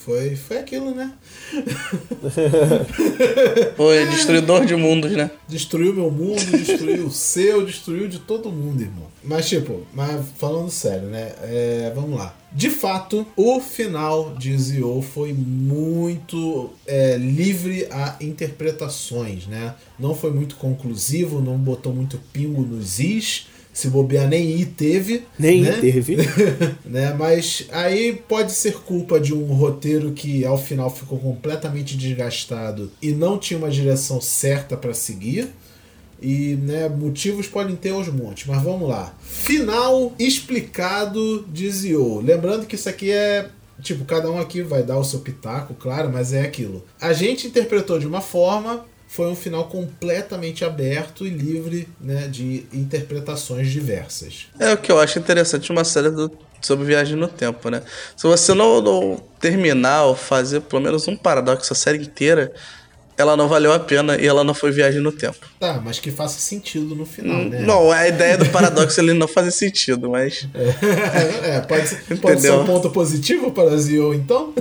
Foi, foi aquilo, né? (laughs) Foi destruidor de mundos, né? Destruiu meu mundo, destruiu o seu, destruiu de todo mundo, irmão. Mas, tipo, mas falando sério, né? É, vamos lá. De fato, o final de Zio foi muito é, livre a interpretações, né? Não foi muito conclusivo, não botou muito pingo nos is. Se bobear, nem i teve. Nem né? teve. (laughs) né? Mas aí pode ser culpa de um roteiro que ao final ficou completamente desgastado e não tinha uma direção certa para seguir. E né, motivos podem ter aos montes, mas vamos lá. Final explicado de Zio. Lembrando que isso aqui é. Tipo, cada um aqui vai dar o seu pitaco, claro, mas é aquilo. A gente interpretou de uma forma, foi um final completamente aberto e livre né, de interpretações diversas. É o que eu acho interessante uma série do, sobre viagem no tempo, né? Se você não, não terminar ou fazer pelo menos um paradoxo a série inteira, ela não valeu a pena e ela não foi viagem no tempo. Tá, mas que faça sentido no final, né? Não, a ideia do paradoxo ele não faz sentido, mas. é, pode, ser- pode ser um ponto positivo para Zio, então?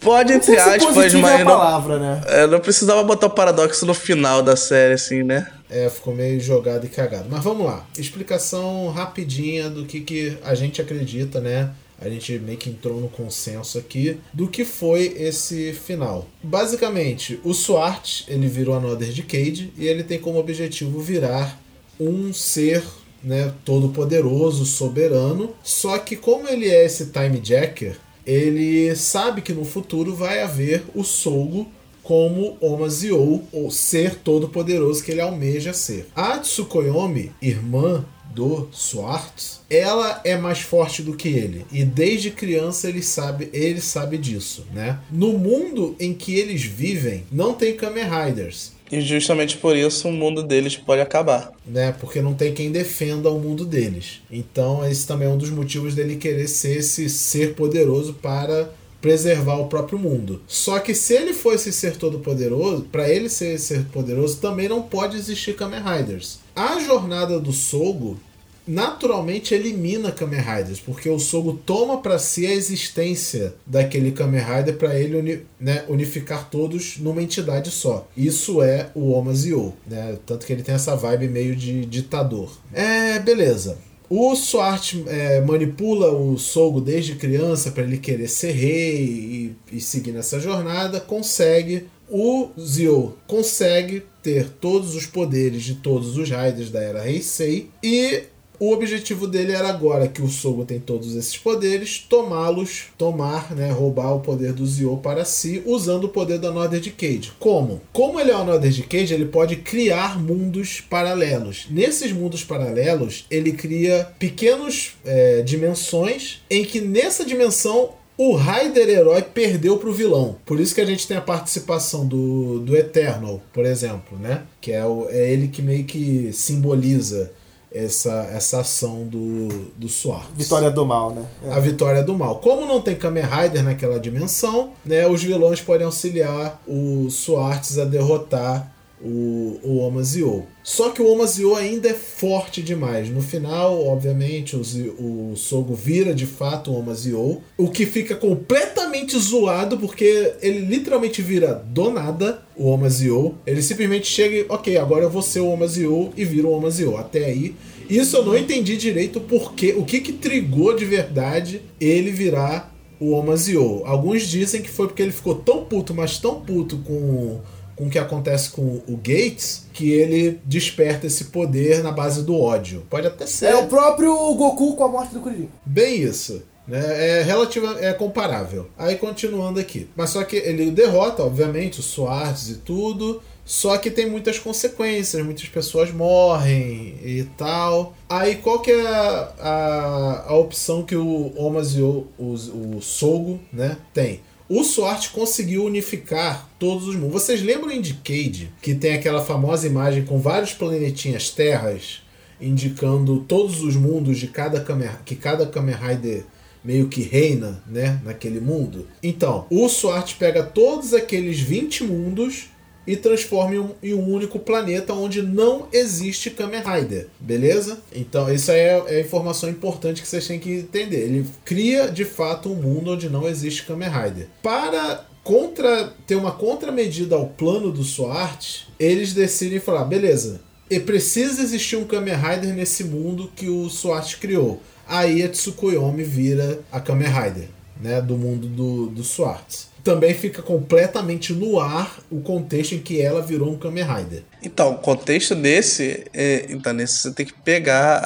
Pode, entre Não aspas, é mas não, palavra, né? é, não precisava botar o paradoxo no final da série, assim, né? É, ficou meio jogado e cagado. Mas vamos lá. Explicação rapidinha do que, que a gente acredita, né? A gente meio que entrou no consenso aqui do que foi esse final. Basicamente, o Swart, ele virou Another Decade e ele tem como objetivo virar um ser né, todo poderoso, soberano. Só que como ele é esse time jacker, ele sabe que no futuro vai haver o Sogo como Omazio, ou ser todo poderoso que ele almeja ser. A Tsukuyomi, irmã do Swartz, ela é mais forte do que ele e desde criança ele sabe, ele sabe disso, né? No mundo em que eles vivem, não tem Kamen Riders, E justamente por isso o mundo deles pode acabar. né? Porque não tem quem defenda o mundo deles. Então, esse também é um dos motivos dele querer ser esse ser poderoso para preservar o próprio mundo. Só que se ele for esse ser todo poderoso, para ele ser esse ser poderoso, também não pode existir Kamen Riders. A jornada do Sogo naturalmente elimina Kamen Riders, porque o Sogo toma para si a existência daquele Kamen Rider para ele uni- né, unificar todos numa entidade só. Isso é o Omazio, né? Tanto que ele tem essa vibe meio de ditador. É, beleza. O Swart é, manipula o Sogo desde criança para ele querer ser rei e, e seguir nessa jornada. Consegue. O Zio consegue ter todos os poderes de todos os Raiders da era Heisei. E o objetivo dele era agora que o Sogo tem todos esses poderes, tomá-los, tomar, né, roubar o poder do Zio para si, usando o poder da Northern Decade. Como? Como ele é o Northern Decade, ele pode criar mundos paralelos. Nesses mundos paralelos, ele cria pequenos é, dimensões em que nessa dimensão o Raider herói perdeu pro vilão. Por isso que a gente tem a participação do, do Eternal, por exemplo, né? Que é, o, é ele que meio que simboliza essa, essa ação do, do Swartz. Vitória do mal, né? É. A vitória do mal. Como não tem Kamen Rider naquela dimensão, né, os vilões podem auxiliar o Swartz a derrotar o, o. Só que o Omazio ainda é forte demais. No final, obviamente, o, o Sogo vira de fato o Omazio, o que fica completamente zoado porque ele literalmente vira do nada o Omazio. Ele simplesmente chega e, ok, agora eu vou ser o Omazio e vira o Omazio. Até aí Isso eu não entendi direito porque o que que trigou de verdade ele virar o Omazio. Alguns dizem que foi porque ele ficou tão puto, mas tão puto com com o que acontece com o Gates, que ele desperta esse poder na base do ódio. Pode até ser. É o próprio Goku com a morte do Kuririn. Bem isso. Né? É relativa, é comparável. Aí continuando aqui. Mas só que ele derrota, obviamente, os Swartz e tudo. Só que tem muitas consequências, muitas pessoas morrem e tal. Aí qual que é a, a, a opção que o Omas e o, o, o Sogo né, tem? O Swart conseguiu unificar todos os mundos. Vocês lembram em Decade que tem aquela famosa imagem com vários planetinhas terras indicando todos os mundos de cada que cada Kamen Rider meio que reina, né, naquele mundo? Então, o Swart pega todos aqueles 20 mundos e transforma em um, em um, único planeta onde não existe Kamen Rider, beleza? Então, isso é, é a informação importante que vocês têm que entender. Ele cria de fato um mundo onde não existe Kamen Rider. Para contra ter uma contramedida ao plano do Swart, eles decidem falar: beleza, e precisa existir um Kamen Rider nesse mundo que o Swart criou. Aí a Tsukuyomi vira a Kamen Rider, né, do mundo do, do Swart também fica completamente no ar o contexto em que ela virou um Kamen Rider. Então, o contexto desse, é, então, nesse você tem que pegar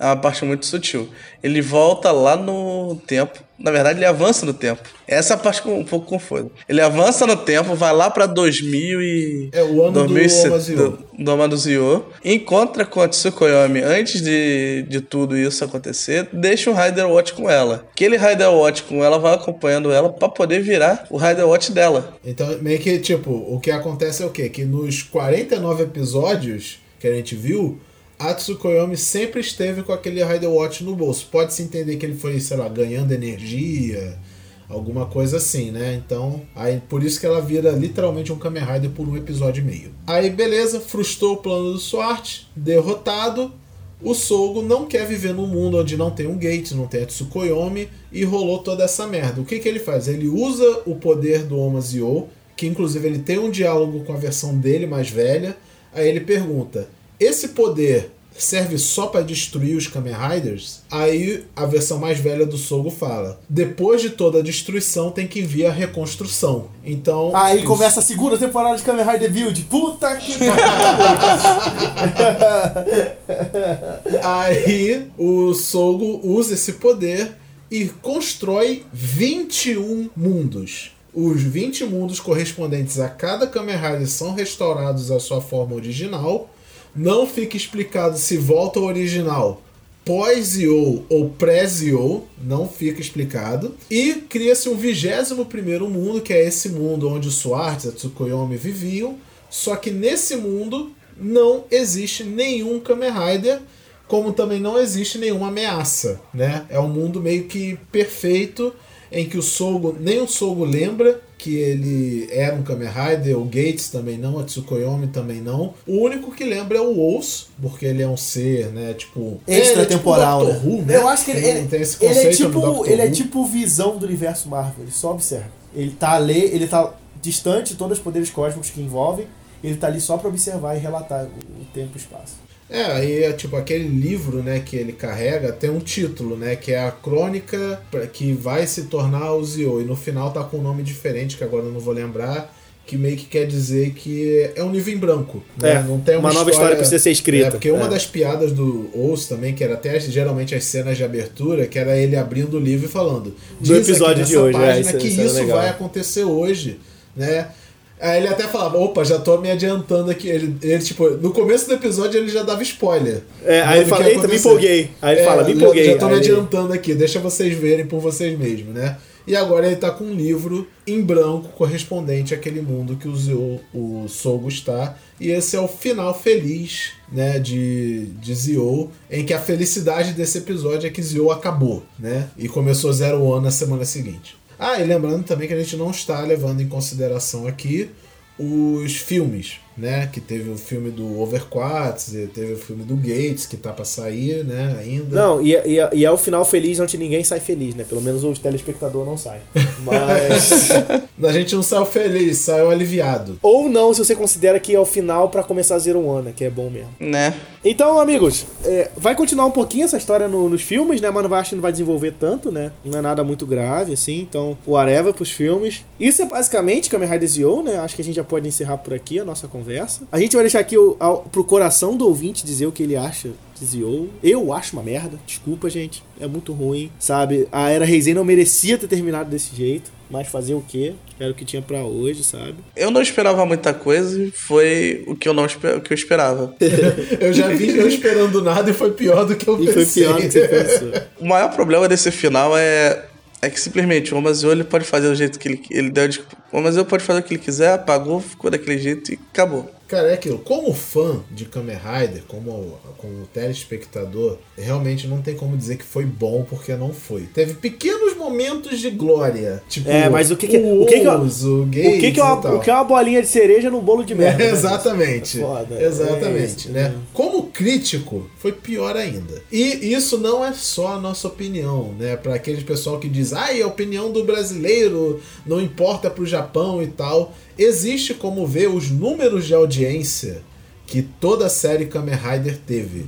a, a parte muito sutil. Ele volta lá no tempo. Na verdade, ele avança no tempo. Essa é a parte um pouco confusa. Ele avança no tempo, vai lá pra 2000 e... É o ano 2007, do Omazuyo. Do, do encontra com a Tsukuyomi antes de, de tudo isso acontecer. Deixa o Rider Watch com ela. Aquele Rider Watch com ela vai acompanhando ela para poder virar o Rider Watch dela. Então, meio que, tipo, o que acontece é o quê? Que nos 49 episódios que a gente viu a Tsukuyomi sempre esteve com aquele Rider Watch no bolso. Pode-se entender que ele foi, sei lá, ganhando energia, alguma coisa assim, né? Então, aí por isso que ela vira literalmente um Kamen Rider por um episódio e meio. Aí, beleza, frustrou o plano do Swart, derrotado. O Sogo não quer viver num mundo onde não tem um Gate, não tem a Tsukuyomi, e rolou toda essa merda. O que, que ele faz? Ele usa o poder do Omazio, que inclusive ele tem um diálogo com a versão dele mais velha. Aí ele pergunta: esse poder serve só para destruir os Kamen Riders? Aí a versão mais velha do Sogo fala: depois de toda a destruição tem que vir a reconstrução. Então. Aí os... começa a segunda temporada de Kamen Rider Build. Puta que (laughs) Aí o Sogo usa esse poder e constrói 21 mundos. Os 20 mundos correspondentes a cada Kamen Rider são restaurados à sua forma original não fica explicado se volta ao original pós-Zio ou pré-Zio, não fica explicado. E cria-se um 21 primeiro mundo, que é esse mundo onde os Swartz e a Tsukuyomi viviam. Só que nesse mundo não existe nenhum Kamen Rider, como também não existe nenhuma ameaça, né? É um mundo meio que perfeito em que o Sogo, nem o Sogo lembra que ele era um Kamen Rider, o Gates também não, a Tsukuyomi também não. O único que lembra é o Ous, porque ele é um ser, né, tipo... Extratemporal, é, tipo né? né? Eu acho que ele, ele, tem esse ele é tipo, ele é tipo visão do universo Marvel, ele só observa. Ele tá ali, ele tá distante de todos os poderes cósmicos que envolvem, ele tá ali só para observar e relatar o tempo e o espaço. É, aí é tipo aquele livro, né, que ele carrega tem um título, né, que é a crônica que vai se tornar o Zio e no final tá com um nome diferente que agora eu não vou lembrar, que meio que quer dizer que é um livro em branco, né? É, não tem uma, uma nova história, precisa ser escrita. É, porque uma é. das piadas do Osso também, que era até geralmente as cenas de abertura, que era ele abrindo o livro e falando do episódio de hoje, página é, isso, que isso, isso vai acontecer hoje, né? Aí ele até falava, opa, já tô me adiantando aqui. Ele, ele, tipo, no começo do episódio ele já dava spoiler. É, aí ele fala, eita, me empolguei. Aí ele é, fala, me empolguei. Já tô me adiantando aqui, deixa vocês verem por vocês mesmos, né? E agora ele tá com um livro em branco correspondente àquele mundo que o, o Sogo está. E esse é o final feliz, né, de, de Zio, em que a felicidade desse episódio é que Zio acabou, né? E começou Zero One na semana seguinte. Ah, e lembrando também que a gente não está levando em consideração aqui os filmes. Né? Que teve o filme do Overquartz, teve o filme do Gates, que tá pra sair, né, ainda. Não, e, e, e é o final feliz onde ninguém sai feliz, né? Pelo menos o telespectador não sai. (laughs) Mas. a gente não saiu feliz, saiu aliviado. Ou não, se você considera que é o final para começar a Zero One, né? Que é bom mesmo. Né? Então, amigos, é, vai continuar um pouquinho essa história no- nos filmes, né? Mas não vai, acho que não vai desenvolver tanto, né? Não é nada muito grave, assim. Então, whatever pros filmes. Isso é basicamente Kamen Rider Zio, né? Acho que a gente já pode encerrar por aqui a nossa conversa. A gente vai deixar aqui o, ao, pro coração do ouvinte dizer o que ele acha de Zio. Eu acho uma merda. Desculpa, gente. É muito ruim, sabe? A Era Reisei não merecia ter terminado desse jeito. Mas fazer o quê? Era o que tinha pra hoje, sabe? Eu não esperava muita coisa e foi o que eu não esper- o que eu esperava. (laughs) Eu já vi eu esperando nada e foi pior do que eu E foi pensei. pior do que você pensou. O maior problema desse final é, é que simplesmente o Omazio ele pode fazer do jeito que ele, ele deu. O Omazio pode fazer o que ele quiser, apagou, ficou daquele jeito e acabou. Cara, é aquilo. Como fã de Kamen Rider, como, como telespectador, realmente não tem como dizer que foi bom, porque não foi. Teve pequenos momentos de glória. Tipo, É, mas o que que- o que que eu- Oz, o O que, que, é uma, o que é uma bolinha de cereja num bolo de merda? É, né? exatamente. (laughs) Foda. Exatamente, É né? Como crítico, foi pior ainda. E isso não é só a nossa opinião, né? Para aquele pessoal que diz, ai, a opinião do brasileiro não importa pro Japão e tal. Existe como ver os números de audiência que toda a série Kamen Rider teve.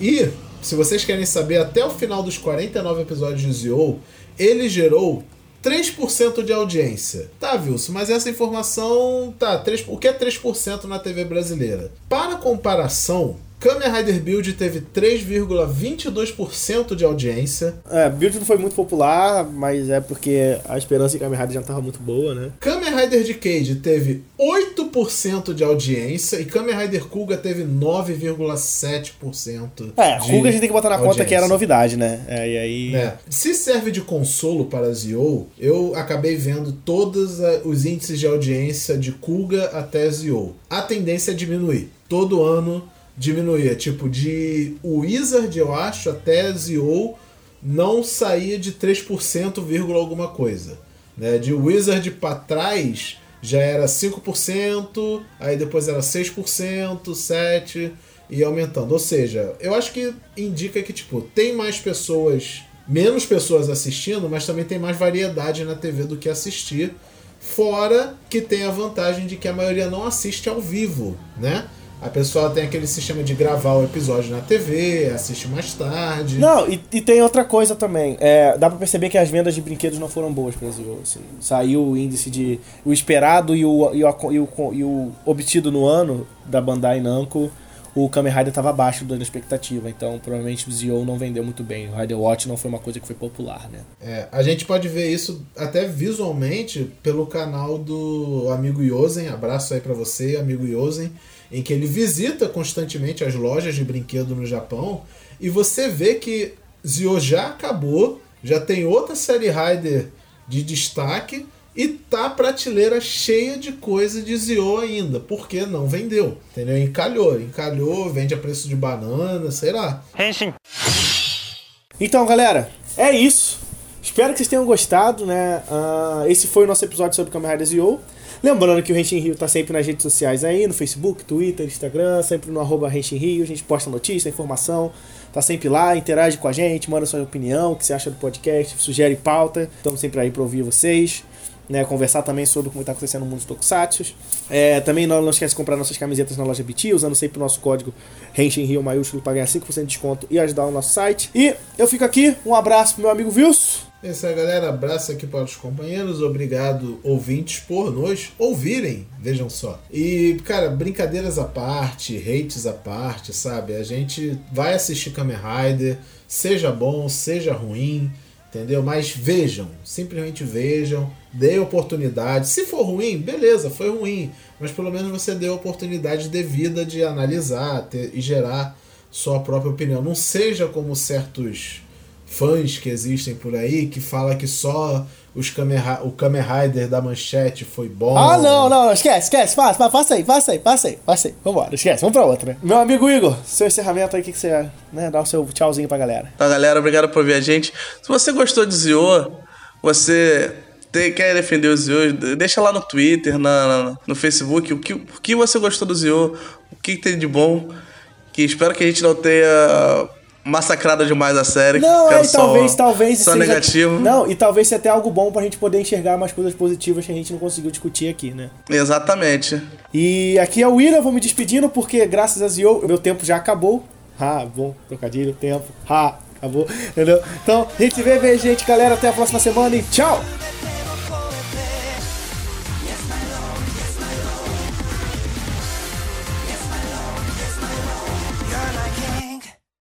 E, se vocês querem saber, até o final dos 49 episódios de Zio, ele gerou 3% de audiência. Tá, Wilson, mas essa informação. Tá, 3, o que é 3% na TV brasileira? Para comparação, Kamen Rider Build teve 3,22% de audiência. É, Build não foi muito popular, mas é porque a esperança em Kamen Rider já não tava muito boa, né? Kamen Rider Decade teve 8% de audiência e Kamen Rider Kuga teve 9,7%. É, de Kuga a gente tem que botar na conta que era audiência. novidade, né? É, e aí. É. Se serve de consolo para Zio, eu acabei vendo todos os índices de audiência de Kuga até Zio. A tendência é diminuir. Todo ano diminuía. Tipo, de Wizard, eu acho, até Zio não saía de 3%, vírgula alguma coisa. Né? De Wizard para trás já era 5%, aí depois era 6%, 7% e aumentando. Ou seja, eu acho que indica que tipo tem mais pessoas, menos pessoas assistindo, mas também tem mais variedade na TV do que assistir. Fora que tem a vantagem de que a maioria não assiste ao vivo, né? A pessoa tem aquele sistema de gravar o episódio na TV, assiste mais tarde. Não, e, e tem outra coisa também. É, dá pra perceber que as vendas de brinquedos não foram boas pro Brasil. Assim. Saiu o índice de. O esperado e o, e, o, e, o, e o obtido no ano da Bandai Namco. O Kamen Rider tava abaixo da expectativa, então provavelmente o Zio não vendeu muito bem. O Rider Watch não foi uma coisa que foi popular, né? É, a gente pode ver isso até visualmente pelo canal do amigo Yosen. Abraço aí pra você, amigo Yosen, em que ele visita constantemente as lojas de brinquedo no Japão e você vê que Zio já acabou, já tem outra série Rider de destaque e tá a prateleira cheia de coisa de Zio ainda, porque não vendeu, entendeu? Encalhou, encalhou, vende a preço de banana, sei lá. Então, galera, é isso. Espero que vocês tenham gostado, né? Ah, esse foi o nosso episódio sobre Kamen Rider Zio. Lembrando que o Henshin Rio tá sempre nas redes sociais aí, no Facebook, Twitter, Instagram, sempre no arroba Henshin Rio. A gente posta notícia, informação, tá sempre lá, interage com a gente, manda sua opinião, o que você acha do podcast, sugere pauta. Estamos sempre aí para ouvir vocês. Né, conversar também sobre como está acontecendo no mundo dos Tokusatsu. É, também não, não esquece de comprar nossas camisetas na loja BT, usando sempre o nosso código Henshin Rio maiúsculo para ganhar 5% de desconto e ajudar o nosso site. E eu fico aqui, um abraço pro meu amigo Wilson. É isso aí, galera. Abraço aqui para os companheiros. Obrigado, ouvintes, por nos ouvirem. Vejam só. E, cara, brincadeiras à parte, hates à parte, sabe? A gente vai assistir Kamen Rider, seja bom, seja ruim, entendeu? Mas vejam, simplesmente vejam, dê oportunidade. Se for ruim, beleza, foi ruim. Mas pelo menos você dê a oportunidade devida de analisar ter- e gerar sua própria opinião. Não seja como certos fãs que existem por aí que fala que só os Kamen, o Kamen Rider da manchete foi bom. Ah, não, não, não, esquece, esquece, passa, passa, passa aí, passa aí, passa aí, passa aí. Vambora, esquece, vamos pra outra. Meu amigo Igor, seu encerramento aí, o que, que você, né, dá o seu tchauzinho pra galera. Então, galera, obrigado por ver a gente. Se você gostou de Zio, você tem, quer defender o Zio, deixa lá no Twitter, na, na- no Facebook, o que, o que você gostou do Zio, o que tem de bom. Que espero que a gente não tenha massacrado demais a série. Não, é, e só- talvez, talvez Só seja- negativo. Não, e talvez seja até algo bom pra gente poder enxergar mais coisas positivas que a gente não conseguiu discutir aqui, né? Exatamente. E aqui é o William, vou me despedindo porque graças a Zio, meu tempo já acabou. Ah, bom, trocadilho, tempo. Ah, acabou. Entendeu? Então, a gente se vê, vê, gente, galera. Até a próxima semana e tchau!